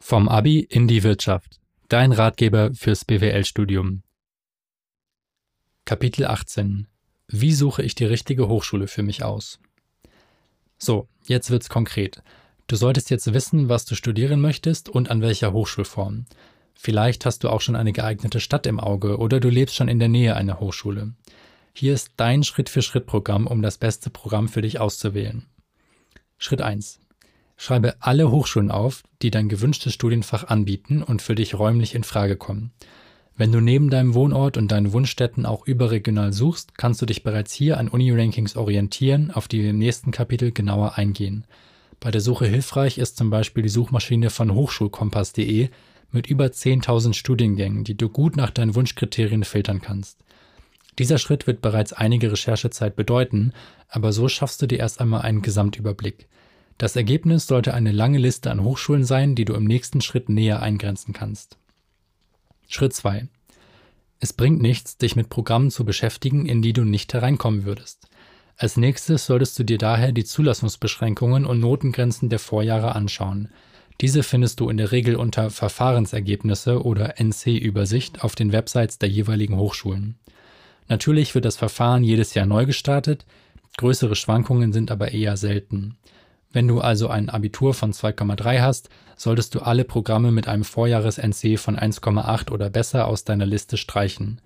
Vom Abi in die Wirtschaft. Dein Ratgeber fürs BWL-Studium. Kapitel 18. Wie suche ich die richtige Hochschule für mich aus? So, jetzt wird's konkret. Du solltest jetzt wissen, was du studieren möchtest und an welcher Hochschulform. Vielleicht hast du auch schon eine geeignete Stadt im Auge oder du lebst schon in der Nähe einer Hochschule. Hier ist dein Schritt-für-Schritt-Programm, um das beste Programm für dich auszuwählen. Schritt 1. Schreibe alle Hochschulen auf, die dein gewünschtes Studienfach anbieten und für dich räumlich in Frage kommen. Wenn du neben deinem Wohnort und deinen Wunschstätten auch überregional suchst, kannst du dich bereits hier an Uni-Rankings orientieren, auf die wir im nächsten Kapitel genauer eingehen. Bei der Suche hilfreich ist zum Beispiel die Suchmaschine von hochschulkompass.de mit über 10.000 Studiengängen, die du gut nach deinen Wunschkriterien filtern kannst. Dieser Schritt wird bereits einige Recherchezeit bedeuten, aber so schaffst du dir erst einmal einen Gesamtüberblick. Das Ergebnis sollte eine lange Liste an Hochschulen sein, die du im nächsten Schritt näher eingrenzen kannst. Schritt 2. Es bringt nichts, dich mit Programmen zu beschäftigen, in die du nicht hereinkommen würdest. Als nächstes solltest du dir daher die Zulassungsbeschränkungen und Notengrenzen der Vorjahre anschauen. Diese findest du in der Regel unter Verfahrensergebnisse oder NC-Übersicht auf den Websites der jeweiligen Hochschulen. Natürlich wird das Verfahren jedes Jahr neu gestartet, größere Schwankungen sind aber eher selten. Wenn du also ein Abitur von 2,3 hast, solltest du alle Programme mit einem Vorjahres-NC von 1,8 oder besser aus deiner Liste streichen.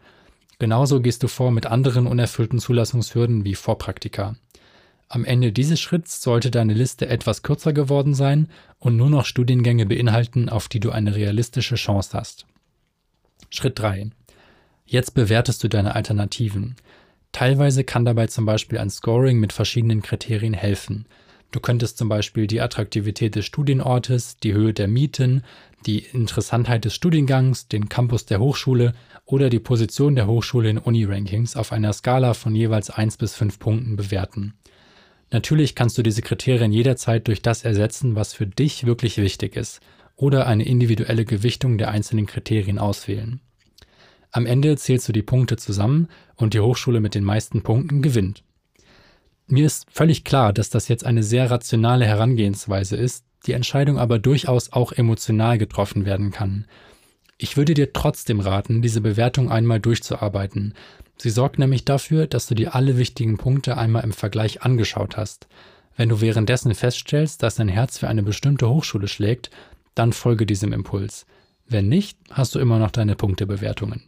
Genauso gehst du vor mit anderen unerfüllten Zulassungshürden wie Vorpraktika. Am Ende dieses Schritts sollte deine Liste etwas kürzer geworden sein und nur noch Studiengänge beinhalten, auf die du eine realistische Chance hast. Schritt 3. Jetzt bewertest du deine Alternativen. Teilweise kann dabei zum Beispiel ein Scoring mit verschiedenen Kriterien helfen. Du könntest zum Beispiel die Attraktivität des Studienortes, die Höhe der Mieten, die Interessantheit des Studiengangs, den Campus der Hochschule oder die Position der Hochschule in Uni-Rankings auf einer Skala von jeweils 1 bis 5 Punkten bewerten. Natürlich kannst du diese Kriterien jederzeit durch das ersetzen, was für dich wirklich wichtig ist, oder eine individuelle Gewichtung der einzelnen Kriterien auswählen. Am Ende zählst du die Punkte zusammen und die Hochschule mit den meisten Punkten gewinnt. Mir ist völlig klar, dass das jetzt eine sehr rationale Herangehensweise ist, die Entscheidung aber durchaus auch emotional getroffen werden kann. Ich würde dir trotzdem raten, diese Bewertung einmal durchzuarbeiten. Sie sorgt nämlich dafür, dass du dir alle wichtigen Punkte einmal im Vergleich angeschaut hast. Wenn du währenddessen feststellst, dass dein Herz für eine bestimmte Hochschule schlägt, dann folge diesem Impuls. Wenn nicht, hast du immer noch deine Punktebewertungen.